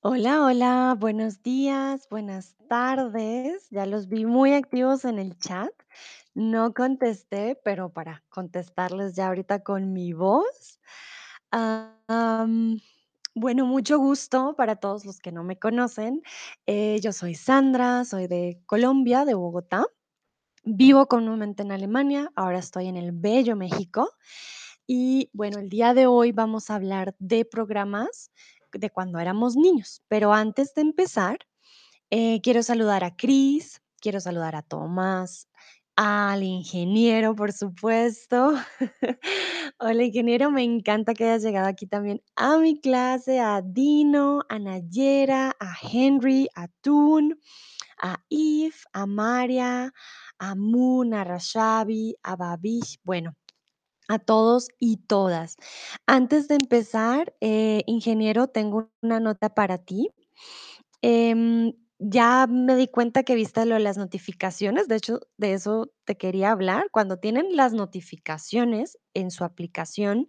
Hola, hola, buenos días, buenas tardes. Ya los vi muy activos en el chat. No contesté, pero para contestarles ya ahorita con mi voz. Bueno, mucho gusto para todos los que no me conocen. Eh, yo soy Sandra, soy de Colombia, de Bogotá. Vivo comúnmente en Alemania, ahora estoy en el bello México. Y bueno, el día de hoy vamos a hablar de programas de cuando éramos niños. Pero antes de empezar, eh, quiero saludar a Cris, quiero saludar a Tomás, al ingeniero, por supuesto. Hola, ingeniero, me encanta que hayas llegado aquí también a mi clase, a Dino, a Nayera, a Henry, a Tun, a Eve, a Maria, a Moon, a Rashabi, a Babish, bueno, a todos y todas. Antes de empezar, eh, ingeniero, tengo una nota para ti. Em, ya me di cuenta que viste lo de las notificaciones, de hecho, de eso te quería hablar. Cuando tienen las notificaciones en su aplicación,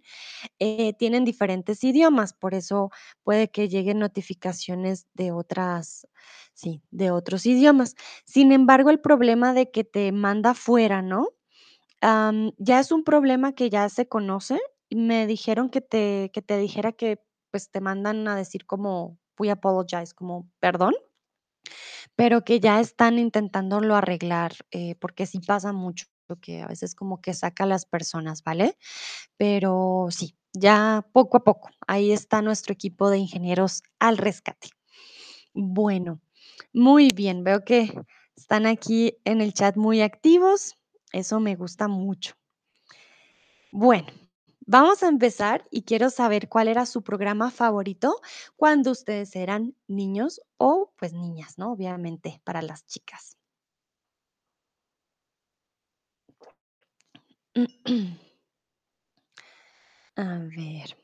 eh, tienen diferentes idiomas, por eso puede que lleguen notificaciones de otras, sí, de otros idiomas. Sin embargo, el problema de que te manda fuera, ¿no? Ya es un problema que ya se conoce. Me dijeron que te, que te dijera que pues te mandan a decir como we apologize, como perdón, pero que ya están intentándolo arreglar, eh, porque sí pasa mucho que a veces como que saca a las personas, ¿vale? Pero sí, ya poco a poco, ahí está nuestro equipo de ingenieros al rescate. Bueno, muy bien, veo que están aquí en el chat muy activos, eso me gusta mucho. Bueno, vamos a empezar y quiero saber cuál era su programa favorito cuando ustedes eran niños o pues niñas, ¿no? Obviamente para las chicas. A ver,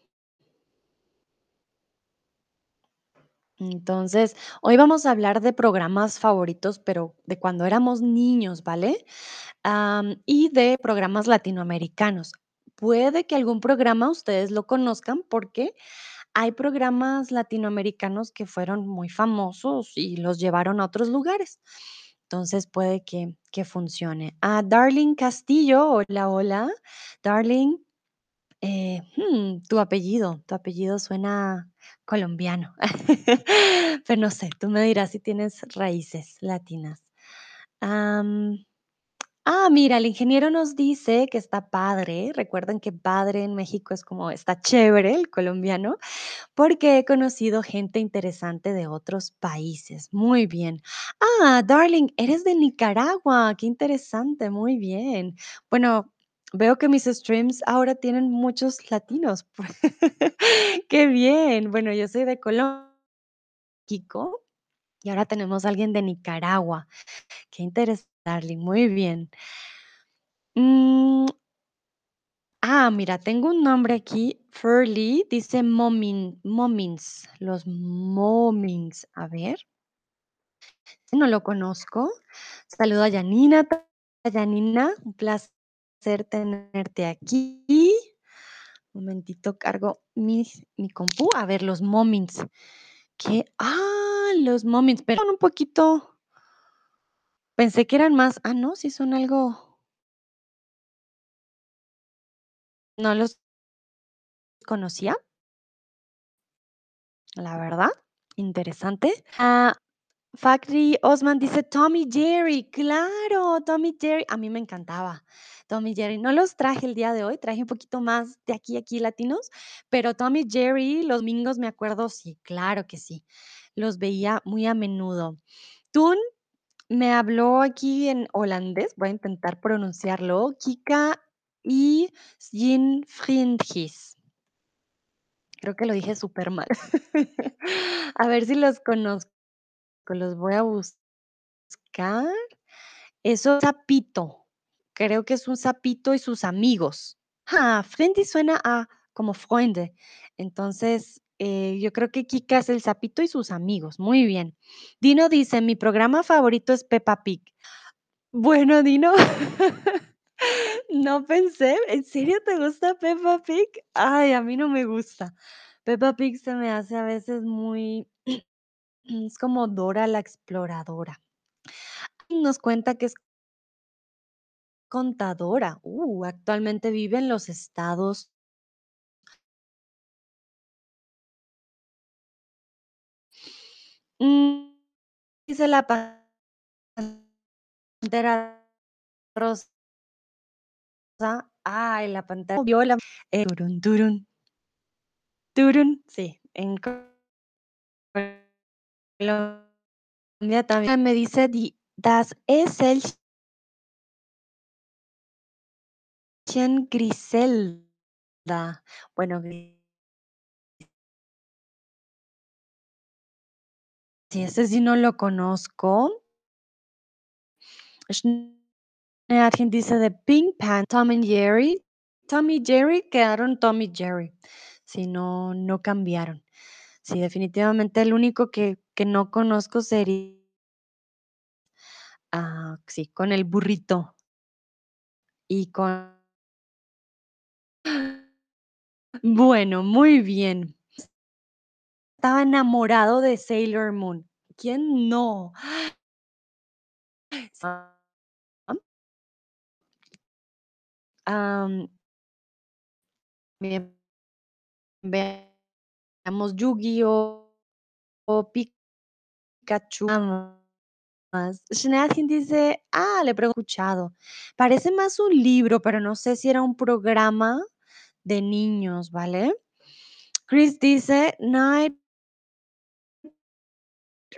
entonces, hoy vamos a hablar de programas favoritos, pero de cuando éramos niños, ¿vale? Y de programas latinoamericanos. Puede que algún programa ustedes lo conozcan porque hay programas latinoamericanos que fueron muy famosos y los llevaron a otros lugares. Entonces puede que, que funcione. A Darling Castillo, hola, hola. Darling, eh, hmm, tu apellido, tu apellido suena colombiano. Pero no sé, tú me dirás si tienes raíces latinas. Ah, mira, el ingeniero nos dice que está padre. Recuerden que padre en México es como está chévere, el colombiano. Porque he conocido gente interesante de otros países. Muy bien. Ah, darling, eres de Nicaragua. Qué interesante. Muy bien. Bueno, veo que mis streams ahora tienen muchos latinos. Qué bien. Bueno, yo soy de Colombia y ahora tenemos a alguien de Nicaragua. Qué interesante, darling. Muy bien. Mm, Ah, mira, tengo un nombre aquí, Furly, dice Momin, Momins, los Momins. A ver, no lo conozco. Saludo a Janina. ta- Janina, un placer tenerte aquí. Momentito, cargo mi, mi compu. A ver, los Momins. ¿Qué? Ah, los Momins, pero un poquito, pensé que eran más. Ah, no, sí son algo, no los conocía, la verdad. Interesante. Ah, Factory Osman dice Tommy Jerry, claro, Tommy Jerry, a mí me encantaba Tommy Jerry. No los traje el día de hoy, traje un poquito más de aquí, aquí latinos, pero Tommy Jerry, los domingos me acuerdo, sí, claro que sí, los veía muy a menudo. Tun me habló aquí en holandés, voy a intentar pronunciarlo, Kika y Sin Vriendjes. Creo que lo dije súper mal. A ver si los conozco, los voy a buscar. Eso, sapito. Creo que es un sapito y sus amigos. Ah, Friendly suena a como Freunde. Entonces, eh, yo creo que Kika es el sapito y sus amigos. Muy bien. Dino dice, mi programa favorito es Peppa Pig. Bueno, Dino, no pensé. ¿En serio te gusta Peppa Pig? Ay, a mí no me gusta. Peppa Pig se me hace a veces muy es como Dora la exploradora. Nos cuenta que es contadora. Uh, actualmente vive en los Estados Mm, dice la pantera rosa. Ay, la pantera vio la eh, turun. Turun, sí, en También me dice di das es el Griselda. Bueno, sí, ese sí no lo conozco. Schnarchen dice de Pink Pan Tom and Jerry. Tom y Jerry quedaron Tom y Jerry. Sí, no no cambiaron. Sí, definitivamente el único que que no conozco sería ah, sí, con el burrito. Y con Bueno, muy bien. Estaba enamorado de Sailor Moon. ¿Quién no? Bien. Veamos Yu-Gi-Oh, o. Más. Schnarchen dice, ah, le he escuchado. Parece más un libro, pero no sé si era un programa de niños, ¿vale? Chris dice, Knight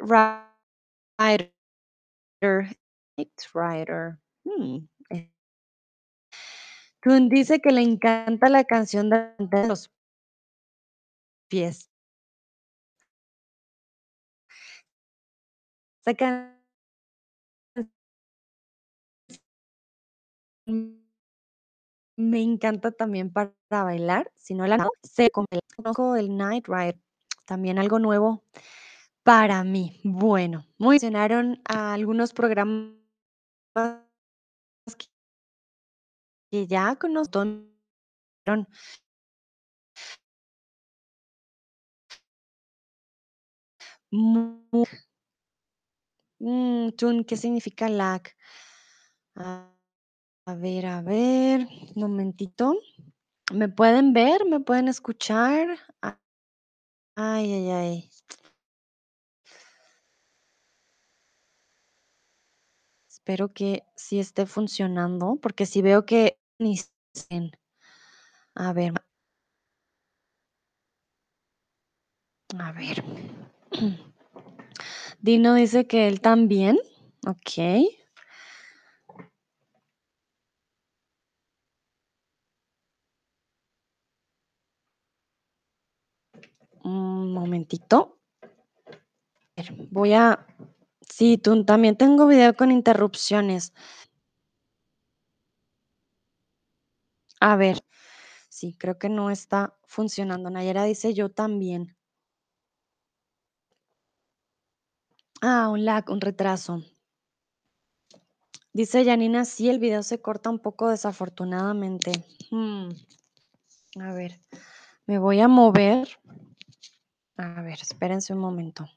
Rider. Knight Rider. Mm, eh. Kun dice que le encanta la canción de los pies. Me encanta también para bailar, si no la sé conozco el Knight Rider, también algo nuevo para mí. Bueno, mencionaron algunos programas que ya conozco Mu Mm, ¿qué significa lag? A ver, a ver, momentito. ¿Me pueden ver? ¿Me pueden escuchar? A ay, ay, ay. Espero que sí esté funcionando, porque sí veo que A ver. A ver. Dino dice que él también. Okey. Un momentito. Voy a sí, tun también tengo video con interrupciones. A ver. Sí, creo que no está funcionando. Nayara dice: "Yo también". Ah, un lag, un retraso. Dice Yanina: "Sí, el video se corta un poco desafortunadamente". Mm. A ver, me voy a mover. A ver, espérense un momento.